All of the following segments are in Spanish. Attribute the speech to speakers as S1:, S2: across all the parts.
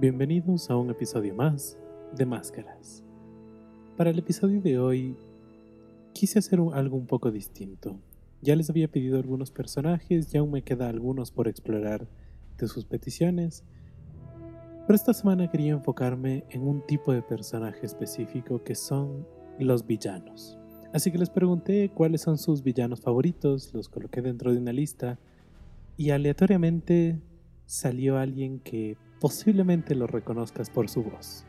S1: Bienvenidos a un episodio más de Máscaras. Para el episodio de hoy quise hacer algo un poco distinto. Ya les había pedido algunos personajes y aún me queda algunos por explorar de sus peticiones, pero esta semana quería enfocarme en un tipo de personaje específico que son los villanos. Así que les pregunté cuáles son sus villanos favoritos, los coloqué dentro de una lista y aleatoriamente salió alguien que posiblemente lo reconozcas por su voz.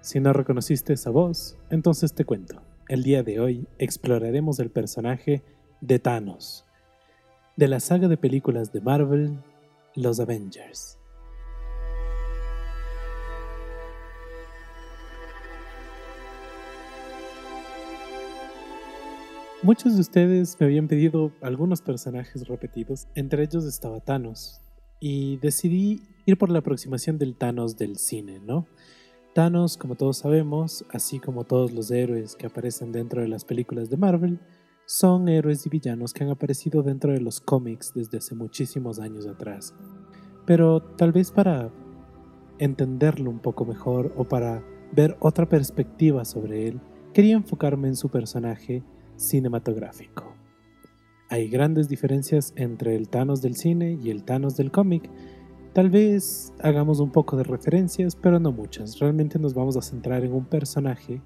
S1: Si no reconociste esa voz, entonces te cuento. El día de hoy exploraremos el personaje de Thanos, de la saga de películas de Marvel, Los Avengers. Muchos de ustedes me habían pedido algunos personajes repetidos, entre ellos estaba Thanos, y decidí ir por la aproximación del Thanos del cine, ¿no? Thanos, como todos sabemos, así como todos los héroes que aparecen dentro de las películas de Marvel, son héroes y villanos que han aparecido dentro de los cómics desde hace muchísimos años atrás. Pero tal vez para entenderlo un poco mejor o para ver otra perspectiva sobre él, quería enfocarme en su personaje cinematográfico. Hay grandes diferencias entre el Thanos del cine y el Thanos del cómic. Tal vez hagamos un poco de referencias, pero no muchas. Realmente nos vamos a centrar en un personaje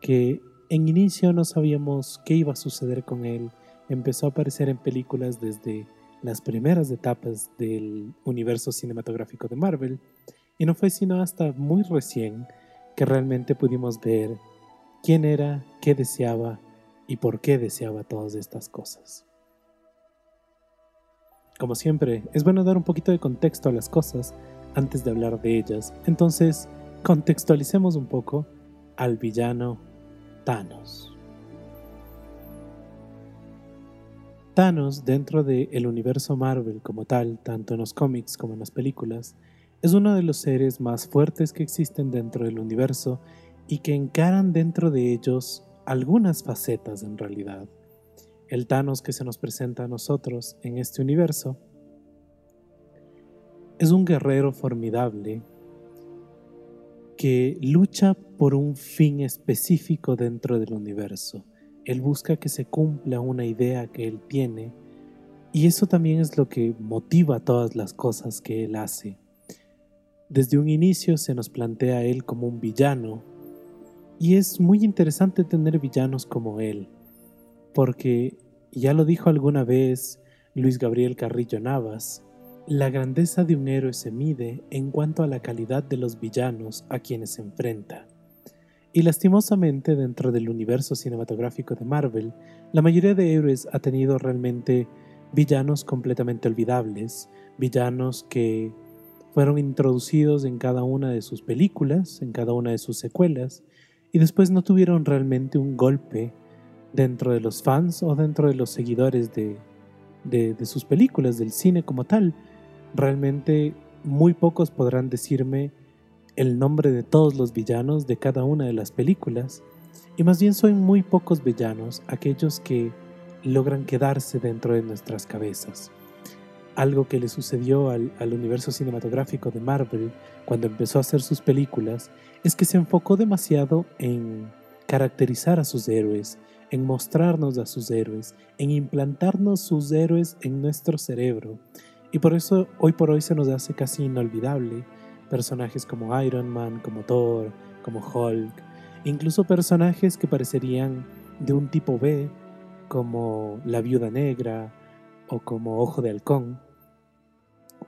S1: que en inicio no sabíamos qué iba a suceder con él. Empezó a aparecer en películas desde las primeras etapas del universo cinematográfico de Marvel y no fue sino hasta muy recién que realmente pudimos ver quién era, qué deseaba y por qué deseaba todas estas cosas. Como siempre, es bueno dar un poquito de contexto a las cosas antes de hablar de ellas, entonces contextualicemos un poco al villano Thanos. Thanos, dentro del universo Marvel como tal, tanto en los cómics como en las películas, es uno de los seres más fuertes que existen dentro del universo y que encaran dentro de ellos algunas facetas en realidad el Thanos que se nos presenta a nosotros en este universo, es un guerrero formidable que lucha por un fin específico dentro del universo. Él busca que se cumpla una idea que él tiene y eso también es lo que motiva todas las cosas que él hace. Desde un inicio se nos plantea a él como un villano y es muy interesante tener villanos como él porque, ya lo dijo alguna vez Luis Gabriel Carrillo Navas, la grandeza de un héroe se mide en cuanto a la calidad de los villanos a quienes se enfrenta. Y lastimosamente dentro del universo cinematográfico de Marvel, la mayoría de héroes ha tenido realmente villanos completamente olvidables, villanos que fueron introducidos en cada una de sus películas, en cada una de sus secuelas, y después no tuvieron realmente un golpe dentro de los fans o dentro de los seguidores de, de, sus películas, del cine como tal. Realmente muy pocos podrán decirme el nombre de todos los villanos de cada una de las películas, y más bien son muy pocos villanos aquellos que logran quedarse dentro de nuestras cabezas. Algo que le sucedió al, al, universo cinematográfico de Marvel cuando empezó a hacer sus películas es que se enfocó demasiado en caracterizar a sus héroes, en mostrarnos a sus héroes, en implantarnos sus héroes en nuestro cerebro. Y por eso hoy por hoy se nos hace casi inolvidable personajes como Iron Man, como Thor, como Hulk, incluso personajes que parecerían de un tipo B, como la Viuda Negra o como Ojo de Halcón,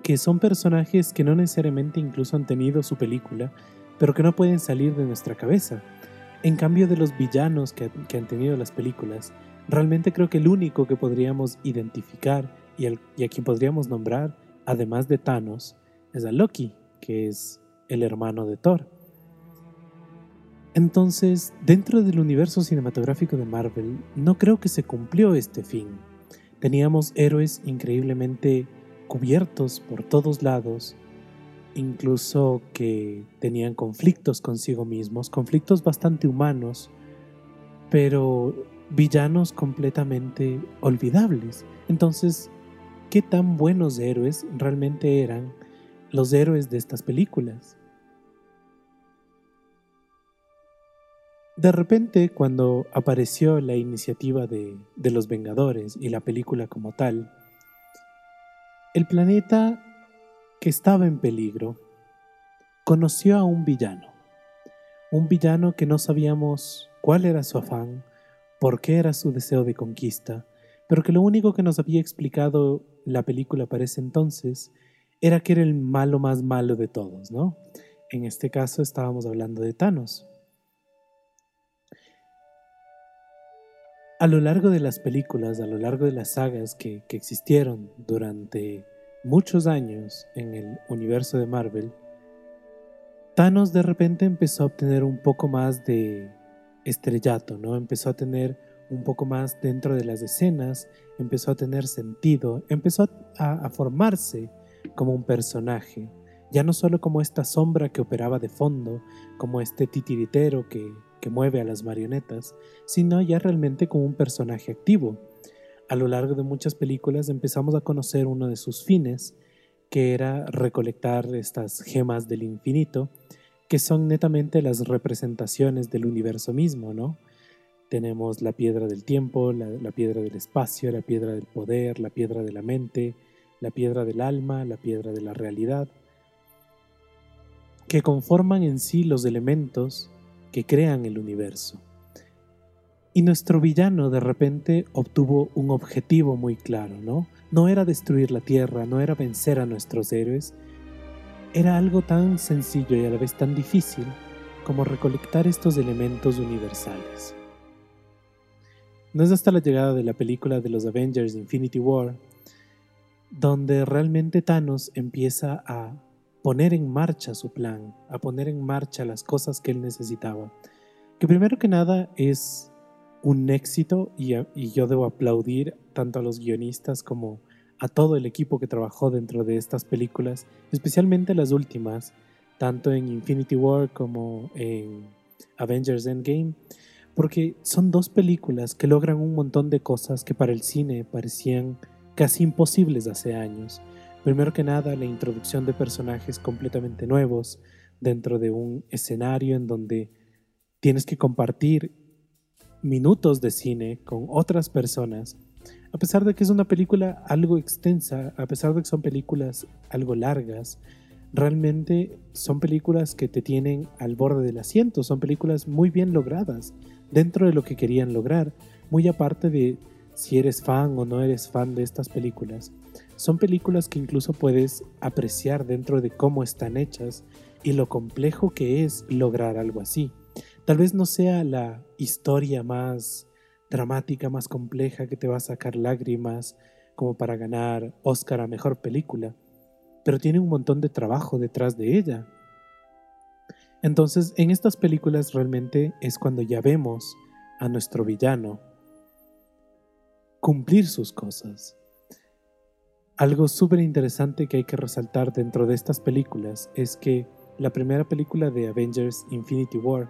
S1: que son personajes que no necesariamente incluso han tenido su película, pero que no pueden salir de nuestra cabeza en cambio de los villanos que, han tenido las películas, realmente creo que el único que podríamos identificar y, y a quien podríamos nombrar, además de Thanos, es a Loki, que es el hermano de Thor. Entonces, dentro del universo cinematográfico de Marvel, no creo que se cumplió este fin. Teníamos héroes increíblemente cubiertos por todos lados, incluso que tenían conflictos consigo mismos, conflictos bastante humanos, pero villanos completamente olvidables. Entonces, ¿qué tan buenos héroes realmente eran los héroes de estas películas. De repente, cuando apareció la iniciativa de, los Vengadores y la película como tal, el planeta que estaba en peligro conoció a un villano. Un villano que no sabíamos cuál era su afán, por qué era su deseo de conquista, pero que lo único que nos había explicado la película para ese entonces era que era el malo más malo de todos, ¿no? En este caso estábamos hablando de Thanos. A lo largo de las películas, a lo largo de las sagas que, que existieron durante muchos años en el universo de Marvel, Thanos de repente empezó a obtener un poco más de estrellato, ¿no? Empezó a tener un poco más dentro de las escenas, empezó a tener sentido, empezó a, formarse como un personaje, ya no solo como esta sombra que operaba de fondo, como este titiritero que, que mueve a las marionetas, sino ya realmente como un personaje activo. A lo largo de muchas películas empezamos a conocer uno de sus fines, que era recolectar estas gemas del infinito, que son netamente las representaciones del universo mismo, ¿no? Tenemos la piedra del tiempo, la, piedra del espacio, la piedra del poder, la piedra de la mente, la piedra del alma, la piedra de la realidad, que conforman en sí los elementos que crean el universo. Y nuestro villano de repente obtuvo un objetivo muy claro, ¿no? No era destruir la Tierra, no era vencer a nuestros héroes, era algo tan sencillo y a la vez tan difícil como recolectar estos elementos universales. No es hasta la llegada de la película de los Avengers Infinity War donde realmente Thanos empieza a poner en marcha su plan, a poner en marcha las cosas que él necesitaba. Que primero que nada es un éxito y, yo debo aplaudir tanto a los guionistas como a todo el equipo que trabajó dentro de estas películas, especialmente las últimas, tanto en Infinity War como en Avengers Endgame, porque son dos películas que logran un montón de cosas que para el cine parecían casi imposibles hace años. Primero que nada, la introducción de personajes completamente nuevos dentro de un escenario en donde tienes que compartir minutos de cine con otras personas a pesar de que es una película algo extensa, a pesar de que son películas algo largas, realmente son películas que te tienen al borde del asiento, son películas muy bien logradas dentro de lo que querían lograr, muy aparte de si eres fan o no eres fan de estas películas. Son películas que incluso puedes apreciar dentro de cómo están hechas y lo complejo que es lograr algo así. Tal vez no sea la historia más dramática, más compleja, que te va a sacar lágrimas como para ganar Oscar a Mejor Película, pero tiene un montón de trabajo detrás de ella. Entonces, en estas películas realmente es cuando ya vemos a nuestro villano cumplir sus cosas. Algo súper interesante que hay que resaltar dentro de estas películas es que la primera película de Avengers Infinity War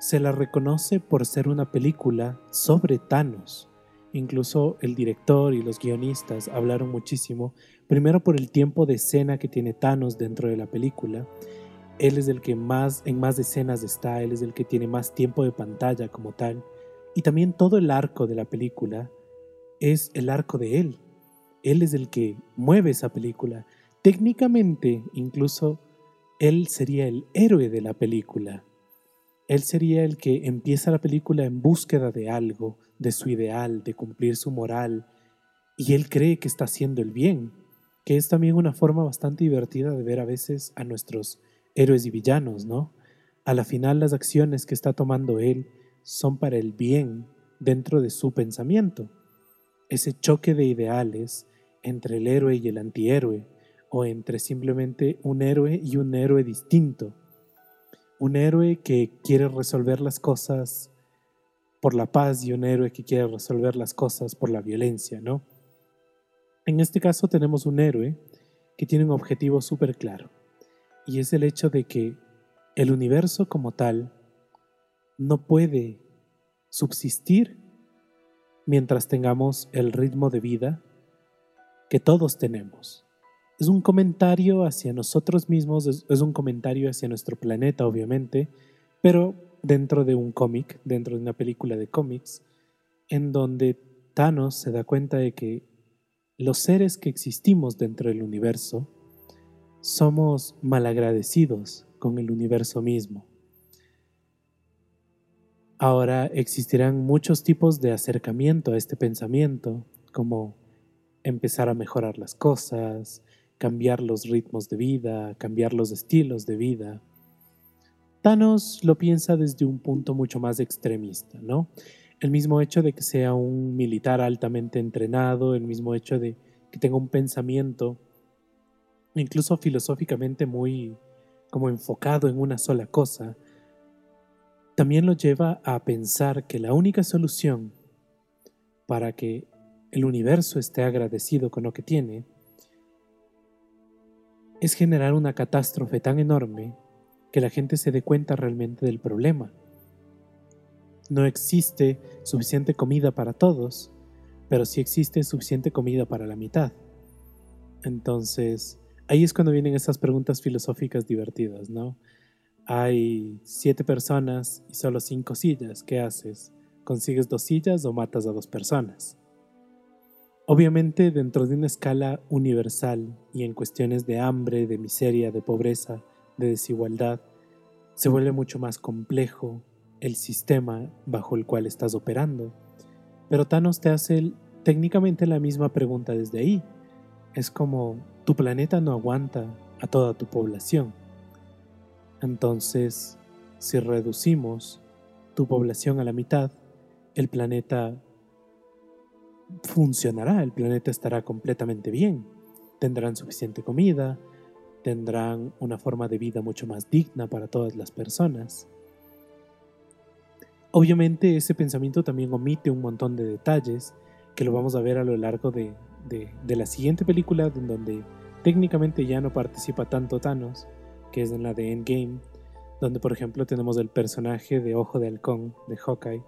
S1: se la reconoce por ser una película sobre Thanos. Incluso el director y los guionistas hablaron muchísimo, primero por el tiempo de escena que tiene Thanos dentro de la película. Él es el que más en más escenas está, él es el que tiene más tiempo de pantalla como tal. Y también todo el arco de la película es el arco de él. Él es el que mueve esa película. Técnicamente, incluso, él sería el héroe de la película él sería el que empieza la película en búsqueda de algo, de su ideal, de cumplir su moral, y él cree que está haciendo el bien, que es también una forma bastante divertida de ver a veces a nuestros héroes y villanos, ¿no? A la final las acciones que está tomando él son para el bien dentro de su pensamiento. Ese choque de ideales entre el héroe y el antihéroe, o entre simplemente un héroe y un héroe distinto, un héroe que quiere resolver las cosas por la paz y un héroe que quiere resolver las cosas por la violencia, ¿no? En este caso tenemos un héroe que tiene un objetivo súper claro y es el hecho de que el universo como tal no puede subsistir mientras tengamos el ritmo de vida que todos tenemos. es un comentario hacia nosotros mismos, es, un comentario hacia nuestro planeta, obviamente, pero dentro de un cómic, dentro de una película de cómics, en donde Thanos se da cuenta de que los seres que existimos dentro del universo somos malagradecidos con el universo mismo. Ahora existirán muchos tipos de acercamiento a este pensamiento, como empezar a mejorar las cosas, cambiar los ritmos de vida, cambiar los estilos de vida. Thanos lo piensa desde un punto mucho más extremista, ¿no? El mismo hecho de que sea un militar altamente entrenado, el mismo hecho de que tenga un pensamiento, incluso filosóficamente muy como enfocado en una sola cosa, también lo lleva a pensar que la única solución para que el universo esté agradecido con lo que tiene es generar una catástrofe tan enorme que la gente se dé cuenta realmente del problema. No existe suficiente comida para todos, pero sí existe suficiente comida para la mitad. Entonces, ahí es cuando vienen esas preguntas filosóficas divertidas, ¿no? Hay siete personas y solo cinco sillas, ¿qué haces? ¿Consigues dos sillas o matas a dos personas? Obviamente dentro de una escala universal y en cuestiones de hambre, de miseria, de pobreza, de desigualdad, se vuelve mucho más complejo el sistema bajo el cual estás operando. Pero Thanos te hace técnicamente la misma pregunta desde ahí. Es como tu planeta no aguanta a toda tu población. Entonces, si reducimos tu población a la mitad, el planeta funcionará, el planeta estará completamente bien. Tendrán suficiente comida, tendrán una forma de vida mucho más digna para todas las personas. Obviamente ese pensamiento también omite un montón de detalles que lo vamos a ver a lo largo de, la siguiente película, en donde técnicamente ya no participa tanto Thanos, que es en la de Endgame, donde por ejemplo tenemos el personaje de Ojo de Halcón, de Hawkeye,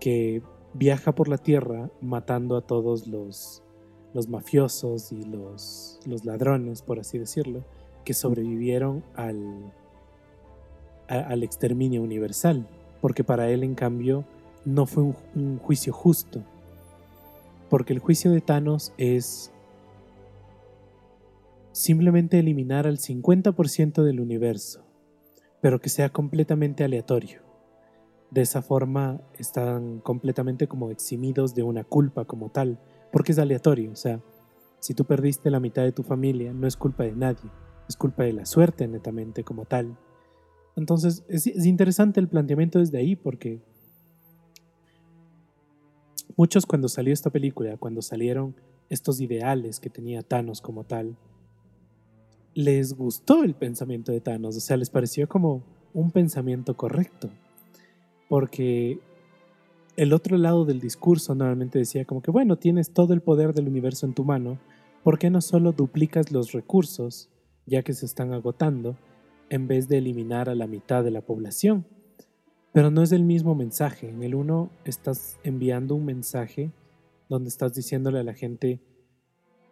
S1: que viaja por la tierra matando a todos los, los mafiosos y los, los ladrones, por así decirlo, que sobrevivieron al, al exterminio universal, porque para él en cambio no fue un, un juicio justo, porque el juicio de Thanos es simplemente eliminar al 50% del universo, pero que sea completamente aleatorio. De esa forma están completamente como eximidos de una culpa como tal, porque es aleatorio, o sea, si tú perdiste la mitad de tu familia, no es culpa de nadie, es culpa de la suerte netamente como tal. Entonces es, interesante el planteamiento desde ahí porque muchos cuando salió esta película, cuando salieron estos ideales que tenía Thanos como tal, les gustó el pensamiento de Thanos, o sea, les pareció como un pensamiento correcto porque el otro lado del discurso normalmente decía como que, bueno, tienes todo el poder del universo en tu mano, ¿por qué no solo duplicas los recursos, ya que se están agotando, en vez de eliminar a la mitad de la población? Pero no es el mismo mensaje. En el uno estás enviando un mensaje donde estás diciéndole a la gente,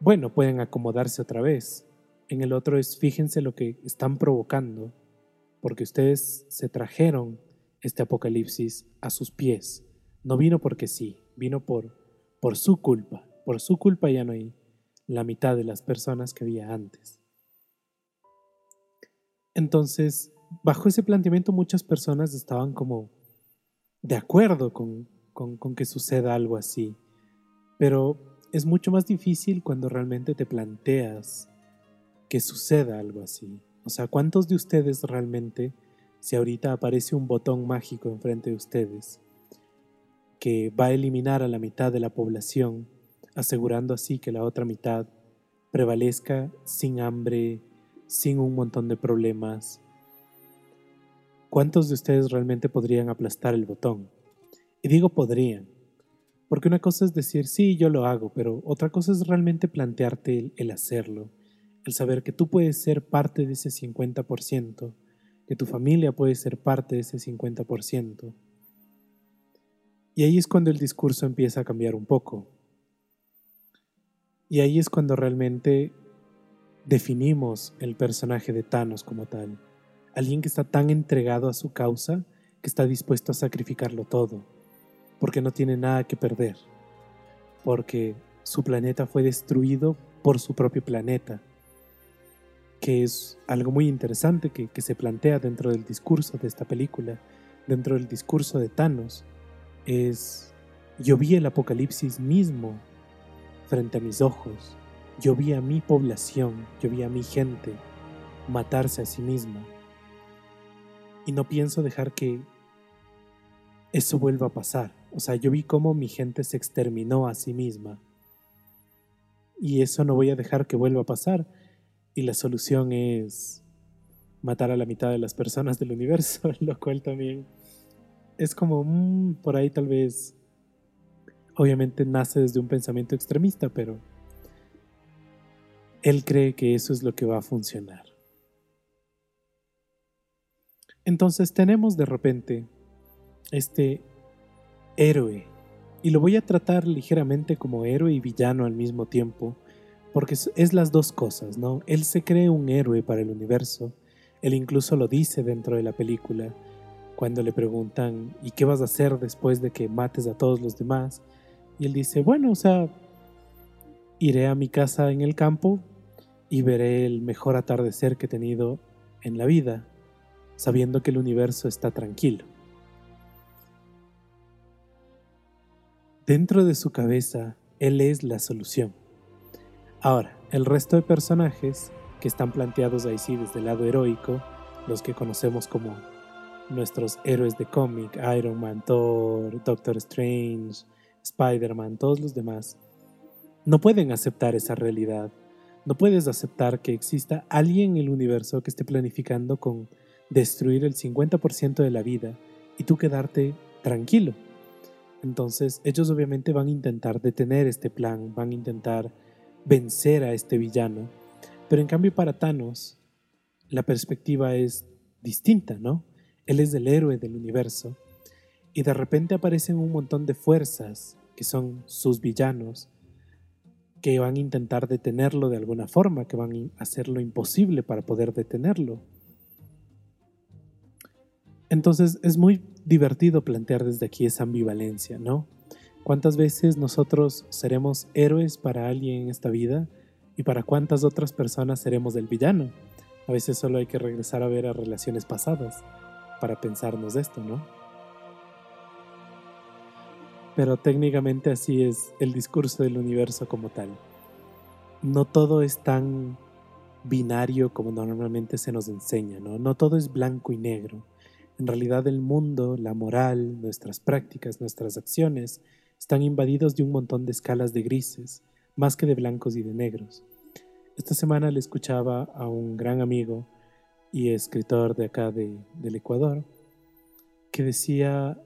S1: bueno, pueden acomodarse otra vez. En el otro es, fíjense lo que están provocando, porque ustedes se trajeron este apocalipsis a sus pies. No vino porque sí, vino por, por su culpa. Por su culpa ya no hay la mitad de las personas que había antes. Entonces, bajo ese planteamiento muchas personas estaban como de acuerdo con, con que suceda algo así. Pero es mucho más difícil cuando realmente te planteas que suceda algo así. O sea, ¿cuántos de ustedes realmente si ahorita aparece un botón mágico enfrente de ustedes que va a eliminar a la mitad de la población, asegurando así que la otra mitad prevalezca sin hambre, sin un montón de problemas. ¿Cuántos de ustedes realmente podrían aplastar el botón? Y digo podrían, porque una cosa es decir, sí, yo lo hago, pero otra cosa es realmente plantearte el, hacerlo, el saber que tú puedes ser parte de ese 50%, que tu familia puede ser parte de ese 50%. Y ahí es cuando el discurso empieza a cambiar un poco. Y ahí es cuando realmente definimos el personaje de Thanos como tal. Alguien que está tan entregado a su causa que está dispuesto a sacrificarlo todo, porque no tiene nada que perder, porque su planeta fue destruido por su propio planeta, que es algo muy interesante que, que se plantea dentro del discurso de esta película, dentro del discurso de Thanos, es yo vi el apocalipsis mismo frente a mis ojos, yo vi a mi población, yo vi a mi gente matarse a sí misma. Y no pienso dejar que eso vuelva a pasar. O sea, yo vi cómo mi gente se exterminó a sí misma. Y eso no voy a dejar que vuelva a pasar. Y la solución es matar a la mitad de las personas del universo, lo cual también es como, mm, por ahí tal vez, obviamente nace desde un pensamiento extremista, pero él cree que eso es lo que va a funcionar. Entonces tenemos de repente este héroe, y lo voy a tratar ligeramente como héroe y villano al mismo tiempo, porque es las dos cosas, ¿no? Él se cree un héroe para el universo, él incluso lo dice dentro de la película, cuando le preguntan, ¿y qué vas a hacer después de que mates a todos los demás? Y él dice, bueno, o sea, iré a mi casa en el campo y veré el mejor atardecer que he tenido en la vida, sabiendo que el universo está tranquilo. Dentro de su cabeza, él es la solución. Ahora, el resto de personajes que están planteados ahí sí desde el lado heroico, los que conocemos como nuestros héroes de cómic, Iron Man, Thor, Doctor Strange, Spider-Man, todos los demás, no pueden aceptar esa realidad. No puedes aceptar que exista alguien en el universo que esté planificando con destruir el 50% de la vida y tú quedarte tranquilo. Entonces ellos obviamente van a intentar detener este plan, van a intentar vencer a este villano. Pero en cambio para Thanos la perspectiva es distinta, ¿no? Él es el héroe del universo. Y de repente aparecen un montón de fuerzas que son sus villanos, que van a intentar detenerlo de alguna forma, que van a hacer lo imposible para poder detenerlo. Entonces es muy divertido plantear desde aquí esa ambivalencia, ¿no? ¿Cuántas veces nosotros seremos héroes para alguien en esta vida y para cuántas otras personas seremos el villano? A veces solo hay que regresar a ver a relaciones pasadas para pensarnos esto, ¿no? Pero técnicamente así es el discurso del universo como tal. No todo es tan binario como normalmente se nos enseña, ¿no? No todo es blanco y negro. En realidad el mundo, la moral, nuestras prácticas, nuestras acciones están invadidos de un montón de escalas de grises, más que de blancos y de negros. Esta semana le escuchaba a un gran amigo y escritor de acá de, del Ecuador, que decía,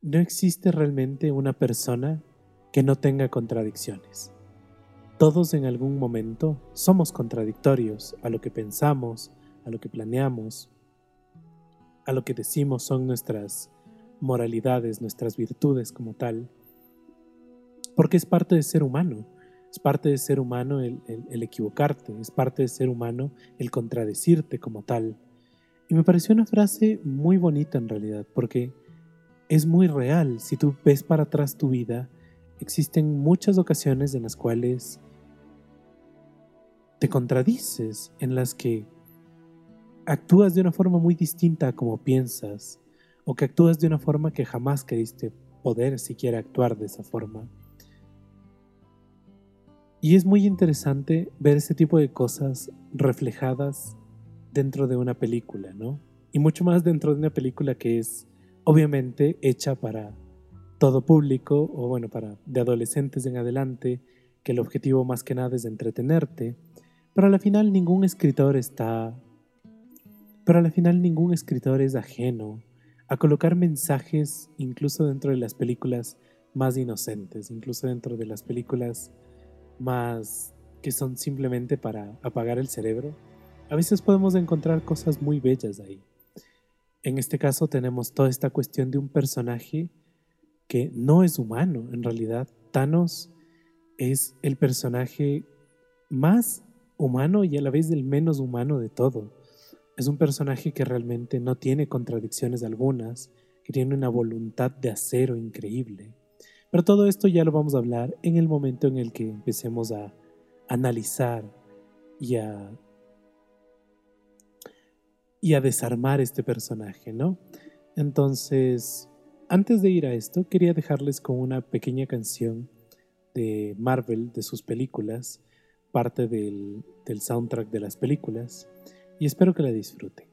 S1: no existe realmente una persona que no tenga contradicciones. Todos en algún momento somos contradictorios a lo que pensamos, a lo que planeamos, a lo que decimos son nuestras moralidades, nuestras virtudes como tal, porque es parte de ser humano es parte de ser humano el, equivocarte, es parte de ser humano el contradecirte como tal. Y me pareció una frase muy bonita en realidad, porque es muy real. Si tú ves para atrás tu vida, existen muchas ocasiones en las cuales te contradices, en las que actúas de una forma muy distinta a como piensas, o que actúas de una forma que jamás queriste poder siquiera actuar de esa forma. Y es muy interesante ver ese tipo de cosas reflejadas dentro de una película, ¿no? Y mucho más dentro de una película que es obviamente hecha para todo público o bueno, para de adolescentes en adelante, que el objetivo más que nada es entretenerte, pero al final ningún escritor está pero al final ningún escritor es ajeno a colocar mensajes incluso dentro de las películas más inocentes, incluso dentro de las películas más que son simplemente para apagar el cerebro, a veces podemos encontrar cosas muy bellas ahí. En este caso tenemos toda esta cuestión de un personaje que no es humano, en realidad. Thanos es el personaje más humano y a la vez el menos humano de todo. Es un personaje que realmente no tiene contradicciones algunas, que tiene una voluntad de acero increíble. Pero todo esto ya lo vamos a hablar en el momento en el que empecemos a analizar y a, y a desarmar este personaje, ¿no? Entonces, antes de ir a esto, quería dejarles con una pequeña canción de Marvel, de sus películas, parte del, del soundtrack de las películas, y espero que la disfruten.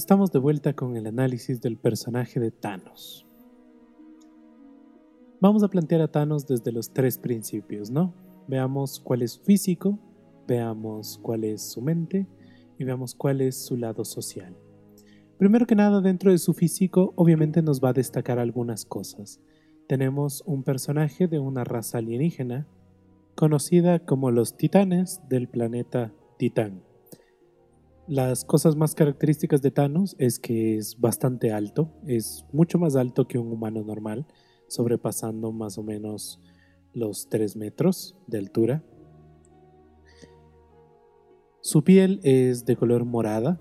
S1: Estamos de vuelta con el análisis del personaje de Thanos. Vamos a plantear a Thanos desde los tres principios, ¿no? Veamos cuál es su físico, veamos cuál es su mente y veamos cuál es su lado social. Primero que nada, dentro de su físico, obviamente nos va a destacar algunas cosas. tenemos un personaje de una raza alienígena conocida como los titanes del planeta Titán. Las cosas más características de Thanos es que es bastante alto, es mucho más alto que un humano normal, sobrepasando más o menos los 3 metros de altura. Su piel es de color morada,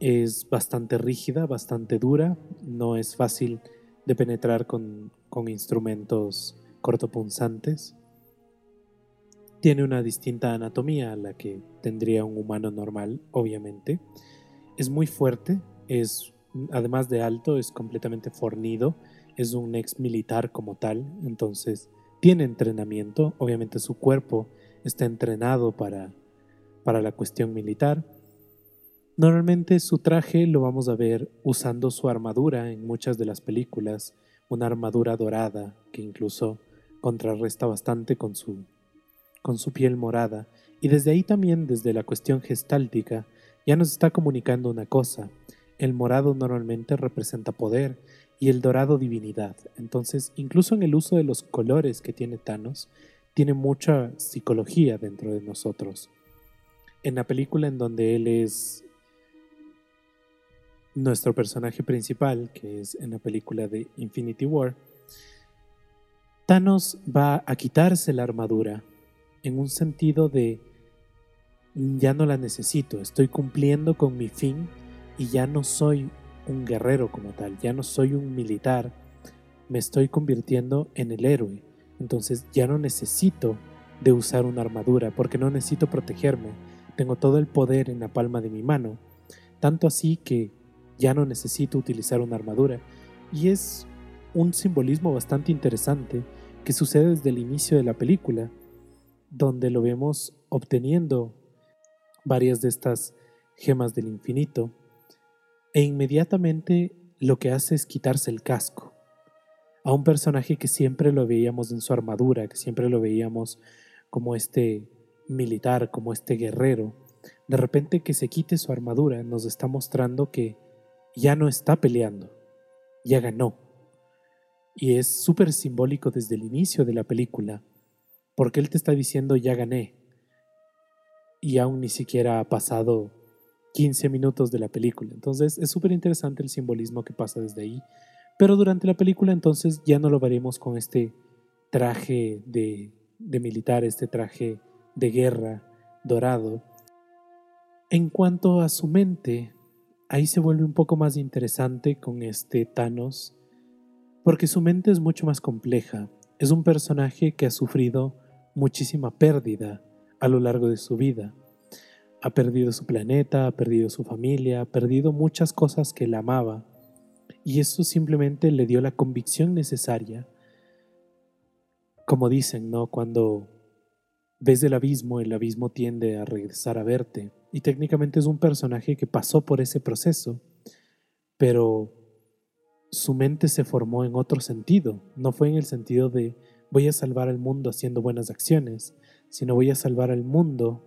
S1: es bastante rígida, bastante dura, no es fácil de penetrar con, con instrumentos cortopunzantes. Tiene una distinta anatomía a la que tendría un humano normal, obviamente. Es muy fuerte, es además de alto, es completamente fornido, es un ex militar como tal, entonces tiene entrenamiento, obviamente su cuerpo está entrenado para, para la cuestión militar. Normalmente su traje lo vamos a ver usando su armadura en muchas de las películas, una armadura dorada que incluso contrarresta bastante con su con su piel morada, y desde ahí también, desde la cuestión gestáltica, ya nos está comunicando una cosa. El morado normalmente representa poder y el dorado divinidad. Entonces, incluso en el uso de los colores que tiene Thanos, tiene mucha psicología dentro de nosotros. En la película en donde él es nuestro personaje principal, que es en la película de Infinity War, Thanos va a quitarse la armadura en un sentido de ya no la necesito, estoy cumpliendo con mi fin y ya no soy un guerrero como tal, ya no soy un militar, me estoy convirtiendo en el héroe. Entonces ya no necesito de usar una armadura porque no necesito protegerme, tengo todo el poder en la palma de mi mano, tanto así que ya no necesito utilizar una armadura. Y es un simbolismo bastante interesante que sucede desde el inicio de la película donde lo vemos obteniendo varias de estas gemas del infinito, e inmediatamente lo que hace es quitarse el casco. A un personaje que siempre lo veíamos en su armadura, que siempre lo veíamos como este militar, como este guerrero, de repente que se quite su armadura nos está mostrando que ya no está peleando, ya ganó. Y es súper simbólico desde el inicio de la película, porque Él te está diciendo ya gané. Y aún ni siquiera ha pasado 15 minutos de la película. Entonces es súper interesante el simbolismo que pasa desde ahí. Pero durante la película entonces ya no lo veremos con este traje de, de militar, este traje de guerra dorado. En cuanto a su mente, ahí se vuelve un poco más interesante con este Thanos, porque su mente es mucho más compleja. Es un personaje que ha sufrido muchísima pérdida a lo largo de su vida. Ha perdido su planeta, ha perdido su familia, ha perdido muchas cosas que él amaba. Y eso simplemente le dio la convicción necesaria. Como dicen, ¿no? Cuando ves el abismo, el abismo tiende a regresar a verte. Y técnicamente es un personaje que pasó por ese proceso, pero su mente se formó en otro sentido. No fue en el sentido de voy a salvar al mundo haciendo buenas acciones, sino voy a salvar al mundo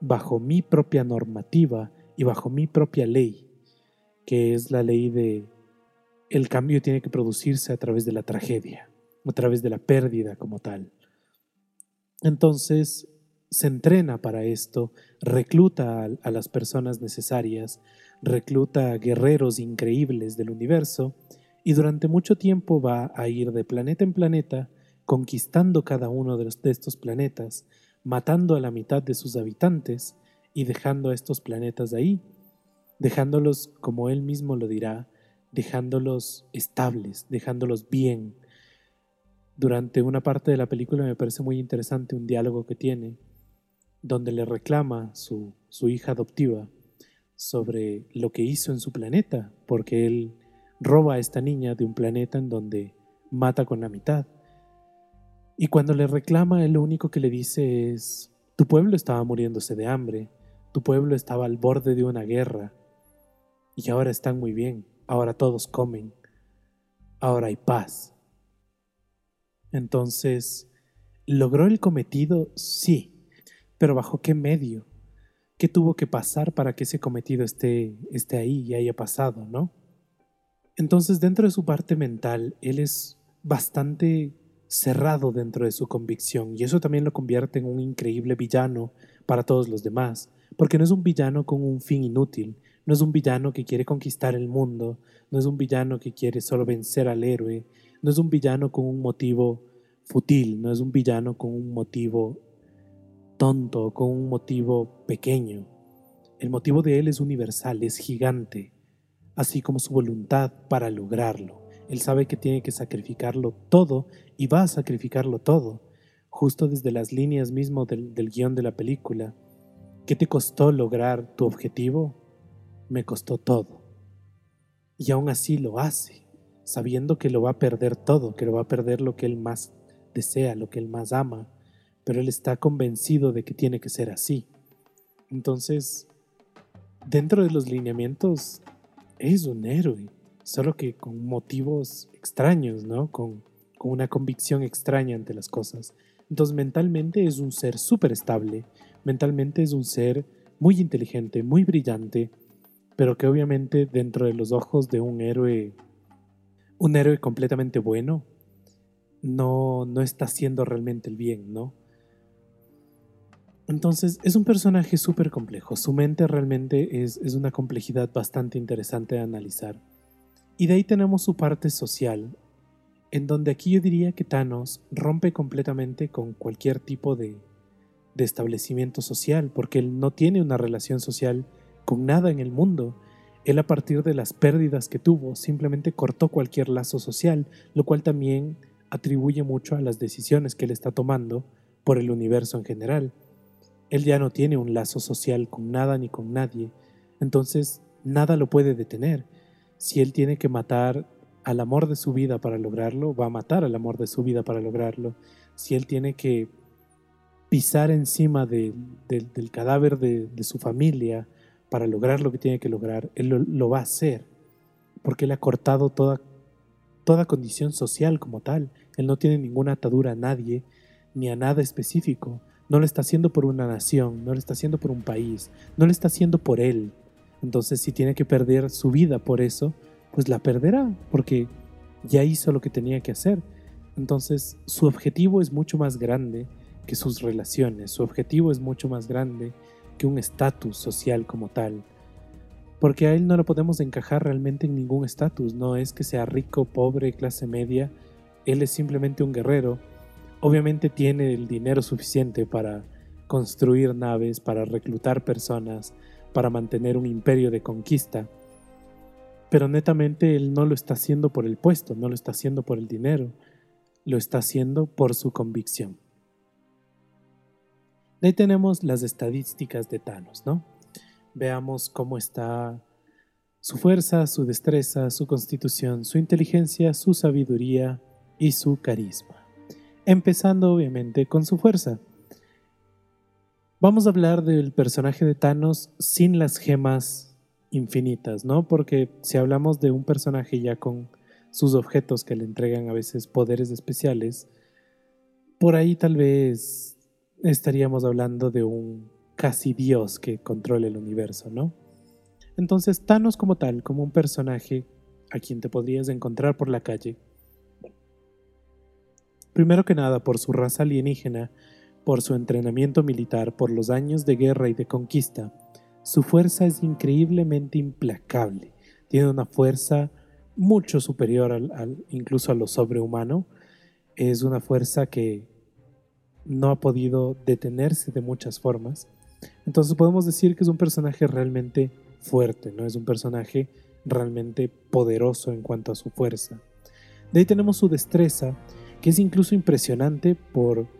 S1: bajo mi propia normativa y bajo mi propia ley, que es la ley de el cambio tiene que producirse a través de la tragedia, a través de la pérdida como tal. Entonces, se entrena para esto, recluta a, a, las personas necesarias, recluta a guerreros increíbles del universo y durante mucho tiempo va a ir de planeta en planeta conquistando cada uno de, estos planetas, matando a la mitad de sus habitantes y dejando a estos planetas ahí, dejándolos, como él mismo lo dirá, dejándolos estables, dejándolos bien. Durante una parte de la película me parece muy interesante un diálogo que tiene, donde le reclama su, su hija adoptiva sobre lo que hizo en su planeta, porque él roba a esta niña de un planeta en donde mata con la mitad. Y cuando le reclama, él lo único que le dice es, tu pueblo estaba muriéndose de hambre, tu pueblo estaba al borde de una guerra, y ahora están muy bien, ahora todos comen, ahora hay paz. Entonces, ¿logró el cometido? Sí, pero ¿bajo qué medio? ¿Qué tuvo que pasar para que ese cometido esté, esté ahí y haya pasado, no? Entonces, dentro de su parte mental, él es bastante cerrado dentro de su convicción y eso también lo convierte en un increíble villano para todos los demás, porque no es un villano con un fin inútil, no es un villano que quiere conquistar el mundo, no es un villano que quiere solo vencer al héroe, no es un villano con un motivo fútil, no es un villano con un motivo tonto, con un motivo pequeño. El motivo de él es universal, es gigante, así como su voluntad para lograrlo. Él sabe que tiene que sacrificarlo todo y va a sacrificarlo todo, justo desde las líneas mismo del, del guion de la película. ¿Qué te costó lograr tu objetivo? Me costó todo. Y aún así lo hace, sabiendo que lo va a perder todo, que lo va a perder lo que él más desea, lo que él más ama, pero él está convencido de que tiene que ser así. Entonces, dentro de los lineamientos, es un héroe, solo que con motivos extraños, ¿no? Con, con una convicción extraña ante las cosas. Entonces, mentalmente es un ser súper estable, mentalmente es un ser muy inteligente, muy brillante, pero que obviamente dentro de los ojos de un héroe, un héroe completamente bueno, no, no está haciendo realmente el bien, ¿no? Entonces es un personaje súper complejo, su mente realmente es, es una complejidad bastante interesante de analizar. Y de ahí tenemos su parte social, en donde aquí yo diría que Thanos rompe completamente con cualquier tipo de, de establecimiento social, porque él no tiene una relación social con nada en el mundo. Él a partir de las pérdidas que tuvo simplemente cortó cualquier lazo social, lo cual también atribuye mucho a las decisiones que él está tomando por el universo en general. Él ya no tiene un lazo social con nada ni con nadie, entonces nada lo puede detener. Si él tiene que matar al amor de su vida para lograrlo, va a matar al amor de su vida para lograrlo. Si él tiene que pisar encima del cadáver de, su familia para lograr lo que tiene que lograr, él lo, va a hacer, porque él ha cortado toda, toda condición social como tal. Él no tiene ninguna atadura a nadie ni a nada específico. No lo está haciendo por una nación, no lo está haciendo por un país, no lo está haciendo por él. Entonces si tiene que perder su vida por eso, pues la perderá, porque ya hizo lo que tenía que hacer. Entonces su objetivo es mucho más grande que sus relaciones, su objetivo es mucho más grande que un estatus social como tal. Porque a él no lo podemos encajar realmente en ningún estatus, no es que sea rico, pobre, clase media, él es simplemente un guerrero obviamente tiene el dinero suficiente para construir naves, para reclutar personas, para mantener un imperio de conquista. Pero netamente él no lo está haciendo por el puesto, no lo está haciendo por el dinero, lo está haciendo por su convicción. ahí tenemos las estadísticas de Thanos, ¿no? Veamos cómo está su fuerza, su destreza, su constitución, su inteligencia, su sabiduría y su carisma empezando obviamente con su fuerza. Vamos a hablar del personaje de Thanos sin las gemas infinitas, ¿no? Porque si hablamos de un personaje ya con sus objetos que le entregan a veces poderes especiales, por ahí tal vez estaríamos hablando de un casi dios que controla el universo, ¿no? Entonces Thanos como tal, como un personaje a quien te podrías encontrar por la calle, Primero que nada por su raza alienígena, por su entrenamiento militar, por los años de guerra y de conquista. Su fuerza es increíblemente implacable. Tiene una fuerza mucho superior al, incluso a lo sobrehumano. Es una fuerza que no ha podido detenerse de muchas formas. Entonces podemos decir que es un personaje realmente fuerte, ¿no? Es un personaje realmente poderoso en cuanto a su fuerza. De ahí tenemos su destreza, que es incluso impresionante por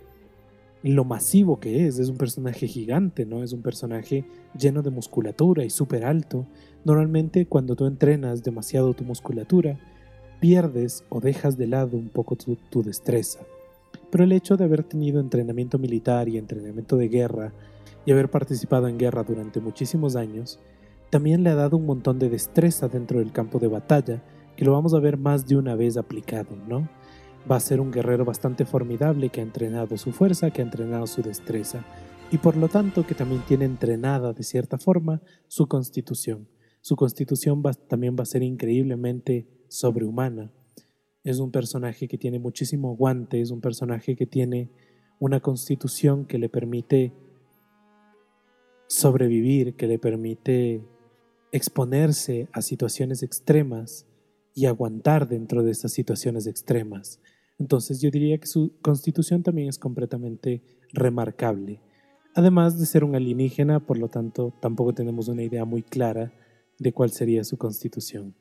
S1: lo masivo que es. Es un personaje gigante, ¿no? Es un personaje lleno de musculatura y súper alto. Normalmente cuando tú entrenas demasiado tu musculatura, pierdes o dejas de lado un poco tu, tu destreza. Pero el hecho de haber tenido entrenamiento militar y entrenamiento de guerra y haber participado en guerra durante muchísimos años, también le ha dado un montón de destreza dentro del campo de batalla que lo vamos a ver más de una vez aplicado, ¿no? Va a ser un guerrero bastante formidable que ha entrenado su fuerza, que ha entrenado su destreza y por lo tanto que también tiene entrenada de cierta forma su constitución. Su constitución también va a ser increíblemente sobrehumana. es un personaje que tiene muchísimo aguante, es un personaje que tiene una constitución que le permite sobrevivir, que le permite exponerse a situaciones extremas y aguantar dentro de esas situaciones extremas. Entonces yo diría que su constitución también es completamente remarcable. Además de ser un alienígena, por lo tanto, tampoco tenemos una idea muy clara de cuál sería su constitución.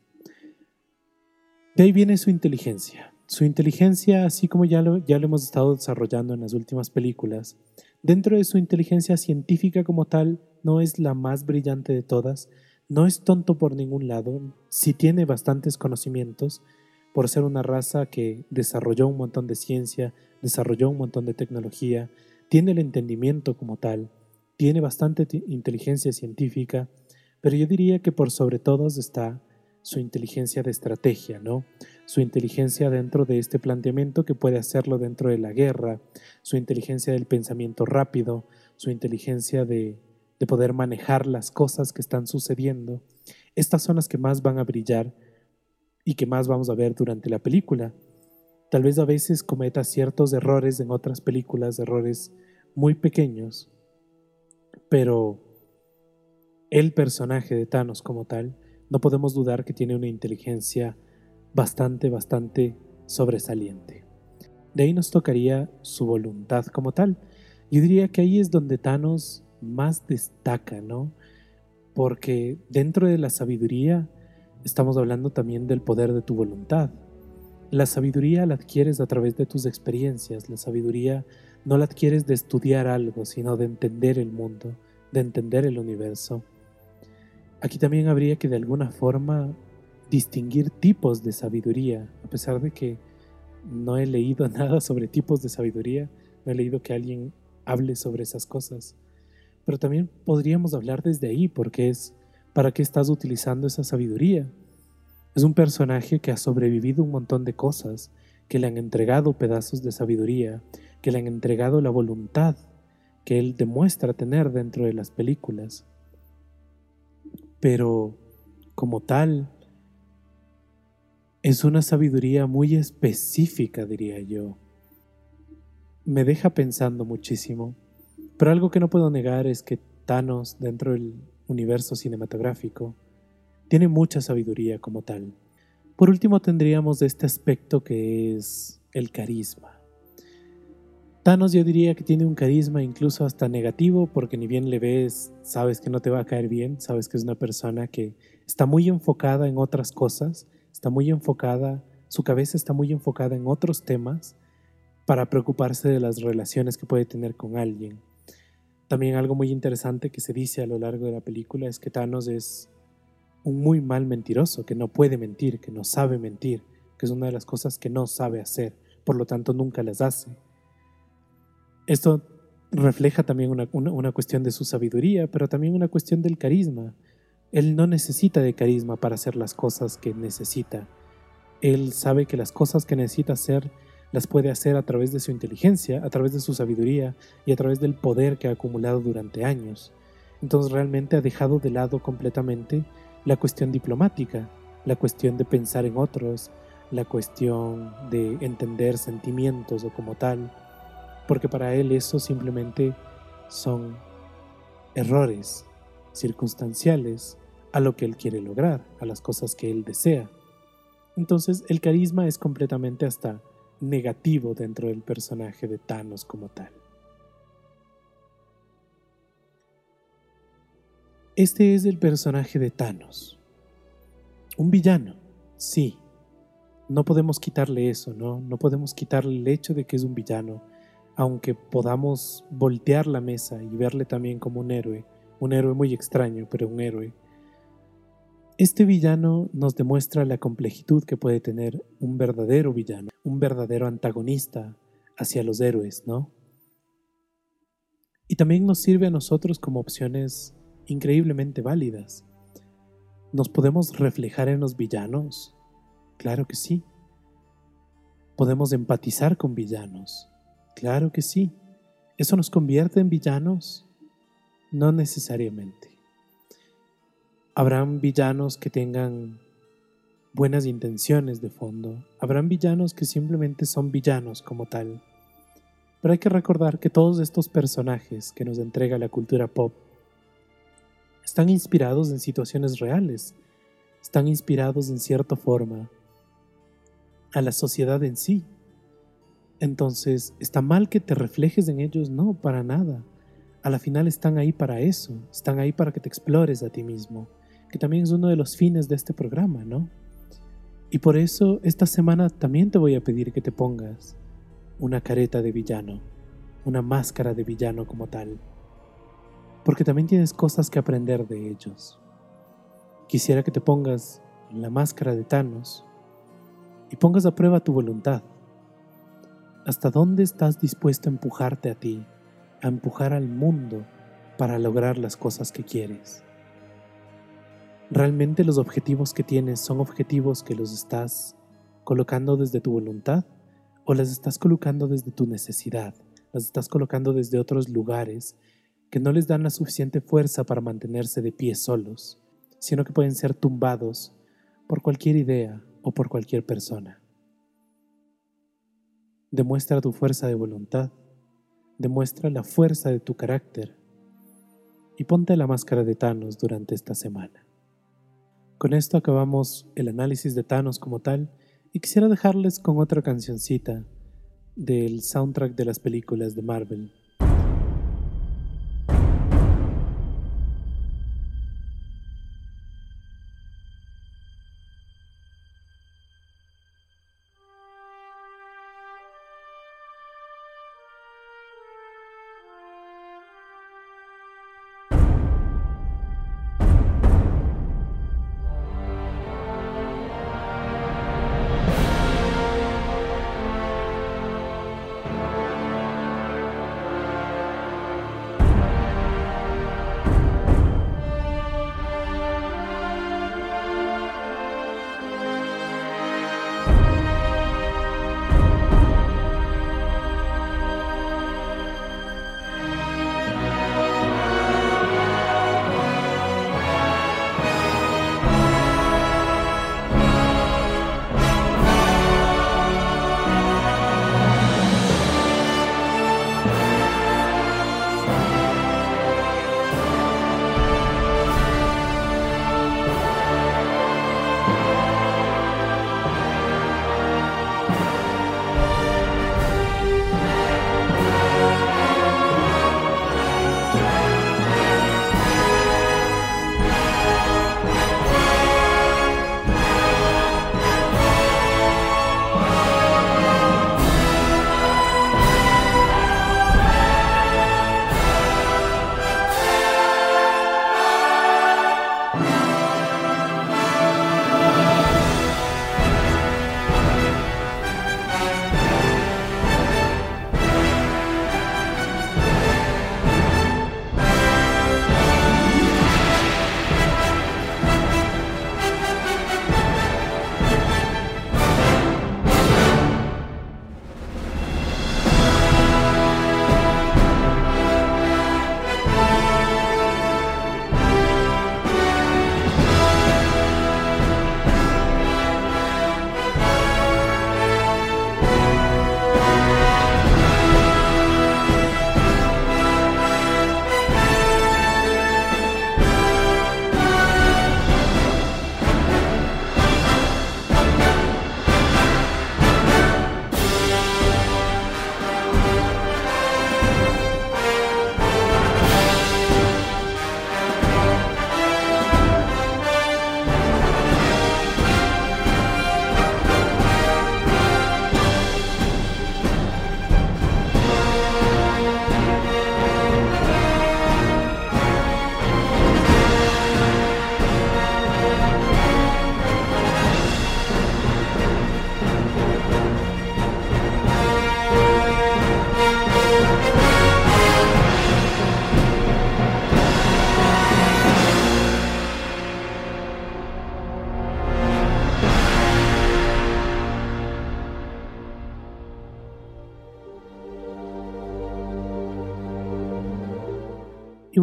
S1: De ahí viene su inteligencia. Su inteligencia, así como ya lo, ya lo hemos estado desarrollando en las últimas películas, dentro de su inteligencia científica como tal, no es la más brillante de todas, no es tonto por ningún lado, sí tiene bastantes conocimientos, por ser una raza que desarrolló un montón de ciencia, desarrolló un montón de tecnología, tiene el entendimiento como tal, tiene bastante inteligencia científica, pero yo diría que por sobre todos está su inteligencia de estrategia, ¿no? Su inteligencia dentro de este planteamiento que puede hacerlo dentro de la guerra, su inteligencia del pensamiento rápido, su inteligencia de, de poder manejar las cosas que están sucediendo. Estas son las que más van a brillar y que más vamos a ver durante la película. Tal vez a veces cometa ciertos errores en otras películas, errores muy pequeños, pero el personaje de Thanos como tal, no podemos dudar que tiene una inteligencia bastante, bastante sobresaliente. De ahí nos tocaría su voluntad como tal. Yo diría que ahí es donde Thanos más destaca, ¿no? Porque dentro de la sabiduría estamos hablando también del poder de tu voluntad. La sabiduría la adquieres a través de tus experiencias, la sabiduría no la adquieres de estudiar algo, sino de entender el mundo, de entender el universo. Aquí también habría que de alguna forma distinguir tipos de sabiduría, a pesar de que no he leído nada sobre tipos de sabiduría, no he leído que alguien hable sobre esas cosas. Pero también podríamos hablar desde ahí, porque es para qué estás utilizando esa sabiduría. Es un personaje que ha sobrevivido un montón de cosas, que le han entregado pedazos de sabiduría, que le han entregado la voluntad que él demuestra tener dentro de las películas pero como tal, es una sabiduría muy específica, diría yo. Me deja pensando muchísimo, pero algo que no puedo negar es que Thanos, dentro del universo cinematográfico, tiene mucha sabiduría como tal. Por último tendríamos este aspecto que es el carisma. Thanos yo diría que tiene un carisma incluso hasta negativo porque ni bien le ves, sabes que no te va a caer bien, sabes que es una persona que está muy enfocada en otras cosas, está muy enfocada, su cabeza está muy enfocada en otros temas para preocuparse de las relaciones que puede tener con alguien. También algo muy interesante que se dice a lo largo de la película es que Thanos es un muy mal mentiroso, que no puede mentir, que no sabe mentir, que es una de las cosas que no sabe hacer, por lo tanto nunca las hace. Esto refleja también una, cuestión de su sabiduría, pero también una cuestión del carisma. Él no necesita de carisma para hacer las cosas que necesita. Él sabe que las cosas que necesita hacer las puede hacer a través de su inteligencia, a través de su sabiduría y a través del poder que ha acumulado durante años. Entonces realmente ha dejado de lado completamente la cuestión diplomática, la cuestión de pensar en otros, la cuestión de entender sentimientos o como tal, porque para él eso simplemente son errores circunstanciales a lo que él quiere lograr, a las cosas que él desea. Entonces el carisma es completamente hasta negativo dentro del personaje de Thanos como tal. Este es el personaje de Thanos. Un villano, sí. No podemos quitarle eso, ¿no? No podemos quitarle el hecho de que es un villano aunque podamos voltear la mesa y verle también como un héroe, un héroe muy extraño, pero un héroe, este villano nos demuestra la complejitud que puede tener un verdadero villano, un verdadero antagonista hacia los héroes, ¿no? Y también nos sirve a nosotros como opciones increíblemente válidas. ¿Nos podemos reflejar en los villanos? Claro que sí. Podemos empatizar con villanos. Claro que sí. ¿Eso nos convierte en villanos? No necesariamente. Habrán villanos que tengan buenas intenciones de fondo. Habrán villanos que simplemente son villanos como tal. Pero hay que recordar que todos estos personajes que nos entrega la cultura pop están inspirados en situaciones reales, están inspirados en cierta forma a la sociedad en sí. Entonces, ¿está mal que te reflejes en ellos? No, para nada. A la final están ahí para eso, están ahí para que te explores a ti mismo, que también es uno de los fines de este programa, ¿no? Y por eso esta semana también te voy a pedir que te pongas una careta de villano, una máscara de villano como tal, porque también tienes cosas que aprender de ellos. Quisiera que te pongas la máscara de Thanos y pongas a prueba tu voluntad. ¿Hasta dónde estás dispuesto a empujarte a ti, a empujar al mundo para lograr las cosas que quieres? ¿Realmente los objetivos que tienes son objetivos que los estás colocando desde tu voluntad o las estás colocando desde tu necesidad? Las estás colocando desde otros lugares que no les dan la suficiente fuerza para mantenerse de pie solos, sino que pueden ser tumbados por cualquier idea o por cualquier persona. Demuestra tu fuerza de voluntad, demuestra la fuerza de tu carácter y ponte la máscara de Thanos durante esta semana. Con esto acabamos el análisis de Thanos como tal y quisiera dejarles con otra cancioncita del soundtrack de las películas de Marvel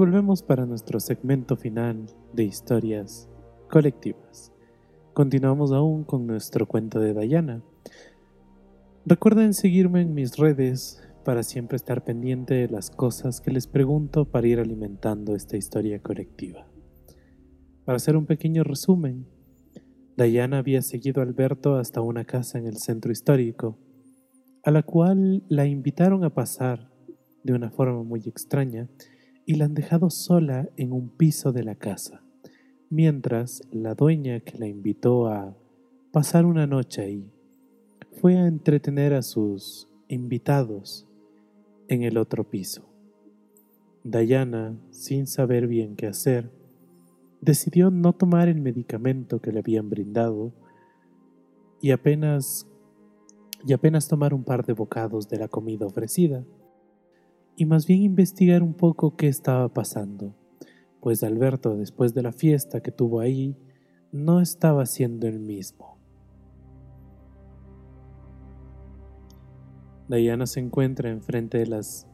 S1: volvemos para nuestro segmento final de historias colectivas. Continuamos aún con nuestro cuento de Diana. Recuerden seguirme en mis redes para siempre estar pendiente de las cosas que les pregunto para ir alimentando esta historia colectiva. Para hacer un pequeño resumen, Diana había seguido a Alberto hasta una casa en el centro histórico, a la cual la invitaron a pasar de una forma muy extraña y la han dejado sola en un piso de la casa, mientras la dueña que la invitó a pasar una noche ahí fue a entretener a sus invitados en el otro piso. Diana, sin saber bien qué hacer, decidió no tomar el medicamento que le habían brindado y apenas y apenas tomar un par de bocados de la comida ofrecida, y más bien investigar un poco qué estaba pasando, pues Alberto, después de la fiesta que tuvo ahí, no estaba siendo el mismo. Diana se encuentra enfrente de las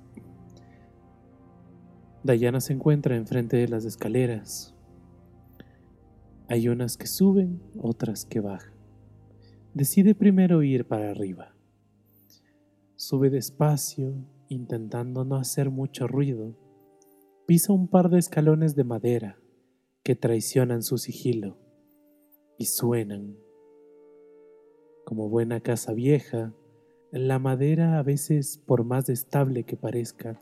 S1: Diana se encuentra enfrente de las escaleras, hay unas que suben, otras que bajan. Decide primero ir para arriba. Sube despacio, intentando no hacer mucho ruido. Pisa un par de escalones de madera que traicionan su sigilo y suenan. Como buena casa vieja, la madera a veces, por más estable que parezca,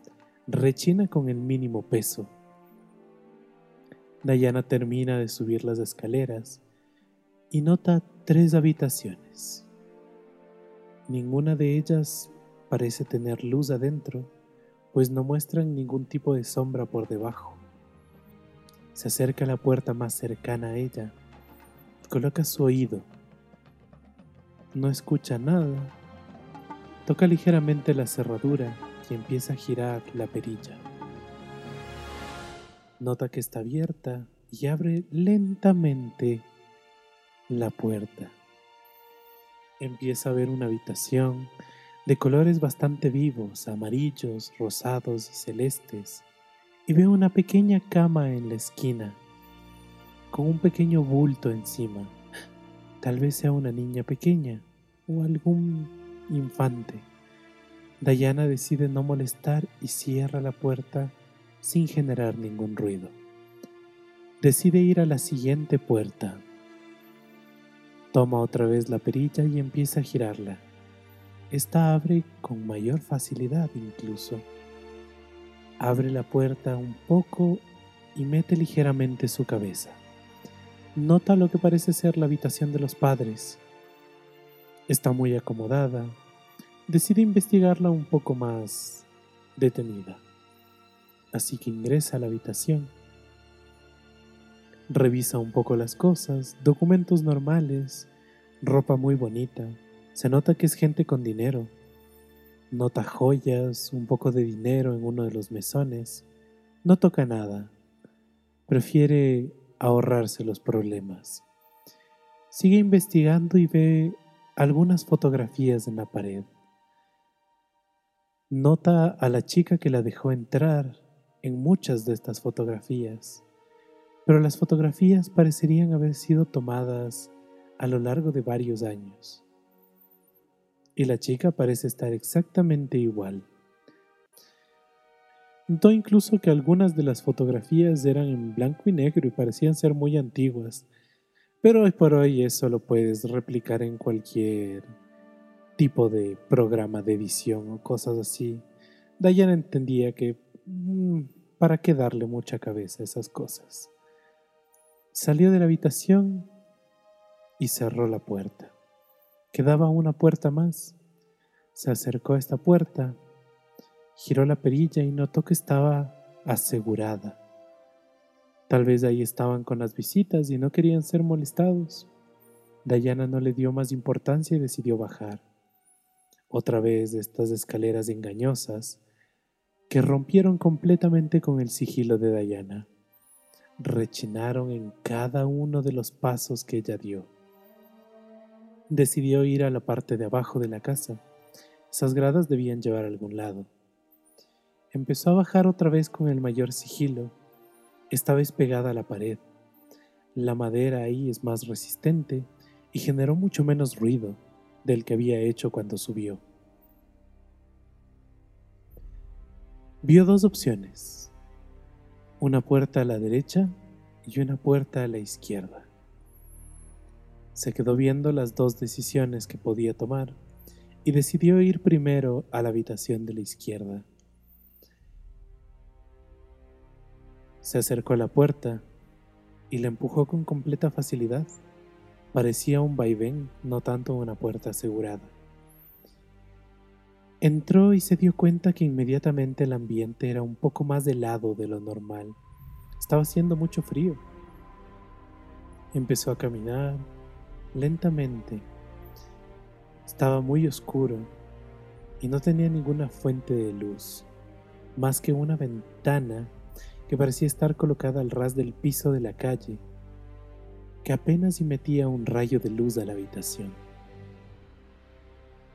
S1: rechina con el mínimo peso Diana termina de subir las escaleras y nota tres habitaciones. Ninguna de ellas parece tener luz adentro, pues no muestran ningún tipo de sombra por debajo. Se acerca a la puerta más cercana a ella, coloca su oído, no escucha nada, toca ligeramente la cerradura y empieza a girar la perilla. Nota que está abierta y abre lentamente la puerta. Empieza a ver una habitación de colores bastante vivos, amarillos, rosados y celestes, y ve una pequeña cama en la esquina, con un pequeño bulto encima. Tal vez sea una niña pequeña o algún infante. Diana decide no molestar y cierra la puerta sin generar ningún ruido. Decide ir a la siguiente puerta. Toma otra vez la perilla y empieza a girarla. Esta abre con mayor facilidad incluso. Abre la puerta un poco y mete ligeramente su cabeza. Nota lo que parece ser la habitación de los padres. Está muy acomodada. Decide investigarla un poco más detenida así que ingresa a la habitación. Revisa un poco las cosas, documentos normales, ropa muy bonita. Se nota que es gente con dinero. Nota joyas, un poco de dinero en uno de los mesones. No toca nada. Prefiere ahorrarse los problemas. Sigue investigando y ve algunas fotografías en la pared. Nota a la chica que la dejó entrar en muchas de estas fotografías, pero las fotografías parecerían haber sido tomadas a lo largo de varios años. Y la chica parece estar exactamente igual. Notó incluso que algunas de las fotografías eran en blanco y negro y parecían ser muy antiguas, pero hoy por hoy eso lo puedes replicar en cualquier tipo de programa de edición o cosas así. Diana entendía que Mm, ¿Para qué darle mucha cabeza a esas cosas? Salió de la habitación y cerró la puerta. Quedaba una puerta más. Se acercó a esta puerta, giró la perilla y notó que estaba asegurada. Tal vez ahí estaban con las visitas y no querían ser molestados. Dayana no le dio más importancia y decidió bajar. Otra vez estas escaleras engañosas, que rompieron completamente con el sigilo de Diana. Rechinaron en cada uno de los pasos que ella dio. Decidió ir a la parte de abajo de la casa. Esas gradas debían llevar a algún lado. Empezó a bajar otra vez con el mayor sigilo, esta vez pegada a la pared. la madera ahí es más resistente y generó mucho menos ruido del que había hecho cuando subió. Vio dos opciones, una puerta a la derecha y una puerta a la izquierda. Se quedó viendo las dos decisiones que podía tomar y decidió ir primero a la habitación de la izquierda. Se acercó a la puerta y la empujó con completa facilidad. Parecía un vaivén, no tanto una puerta asegurada. Entró y se dio cuenta que inmediatamente el ambiente era un poco más helado de lo normal. Estaba haciendo mucho frío. Empezó a caminar lentamente. Estaba muy oscuro y no tenía ninguna fuente de luz, más que una ventana que parecía estar colocada al ras del piso de la calle, que apenas metía un rayo de luz a la habitación.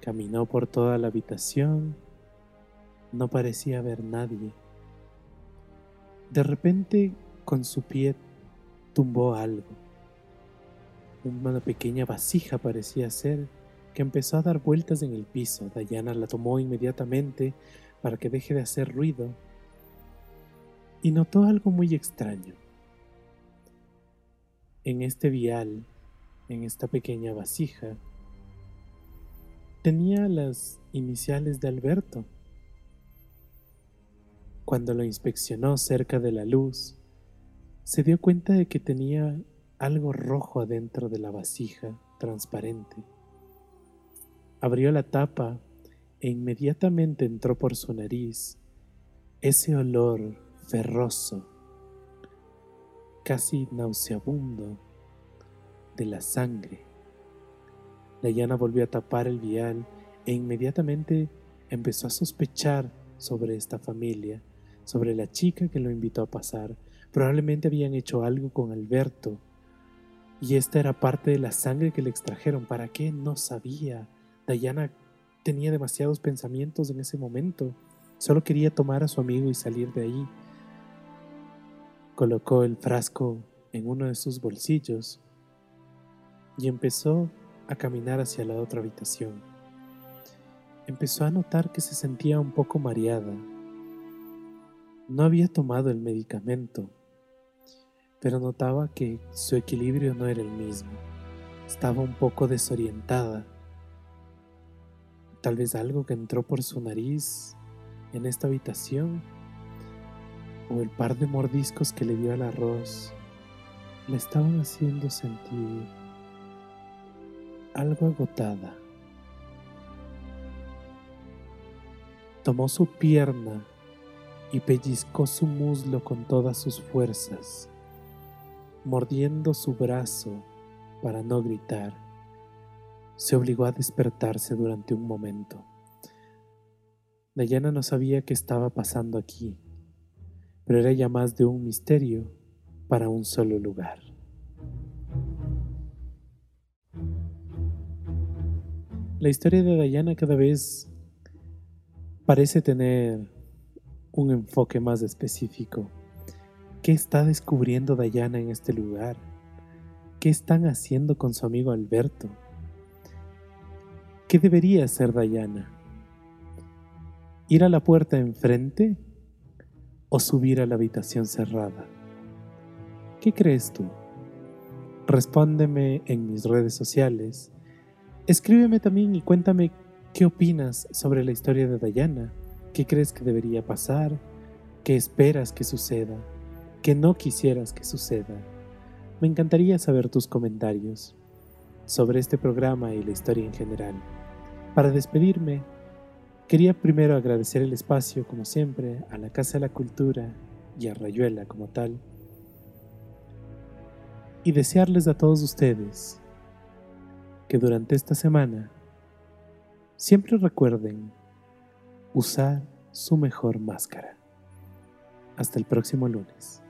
S1: Caminó por toda la habitación, no parecía haber nadie. De repente, con su pie, tumbó algo. Una pequeña vasija parecía ser que empezó a dar vueltas en el piso. Diana la tomó inmediatamente para que deje de hacer ruido y notó algo muy extraño. En este vial, en esta pequeña vasija, tenía las iniciales de Alberto. Cuando lo inspeccionó cerca de la luz, se dio cuenta de que tenía algo rojo adentro de la vasija transparente. Abrió la tapa e inmediatamente entró por su nariz ese olor ferroso, casi nauseabundo de la sangre Dayana volvió a tapar el vial e inmediatamente empezó a sospechar sobre esta familia, sobre la chica que lo invitó a pasar. Probablemente habían hecho algo con Alberto y esta era parte de la sangre que le extrajeron. ¿Para qué? No sabía. Dayana tenía demasiados pensamientos en ese momento. Solo quería tomar a su amigo y salir de ahí. Colocó el frasco en uno de sus bolsillos y empezó a caminar hacia la otra habitación. Empezó a notar que se sentía un poco mareada. No había tomado el medicamento, pero notaba que su equilibrio no era el mismo. Estaba un poco desorientada. Tal vez algo que entró por su nariz en esta habitación o el par de mordiscos que le dio al arroz le estaban haciendo sentir algo agotada. Tomó su pierna y pellizcó su muslo con todas sus fuerzas, mordiendo su brazo para no gritar. Se obligó a despertarse durante un momento. Dayana no sabía qué estaba pasando aquí, pero era ya más de un misterio para un solo lugar. La historia de Diana cada vez parece tener un enfoque más específico. ¿Qué está descubriendo Diana en este lugar? ¿Qué están haciendo con su amigo Alberto? ¿Qué debería hacer Diana? ¿Ir a la puerta enfrente o subir a la habitación cerrada? ¿Qué crees tú? Respóndeme en mis redes sociales Escríbeme también y cuéntame qué opinas sobre la historia de Diana, qué crees que debería pasar, qué esperas que suceda, qué no quisieras que suceda. Me encantaría saber tus comentarios sobre este programa y la historia en general. Para despedirme, quería primero agradecer el espacio, como siempre, a la Casa de la Cultura y a Rayuela como tal, y desearles a todos ustedes que durante esta semana siempre recuerden usar su mejor máscara. Hasta el próximo lunes.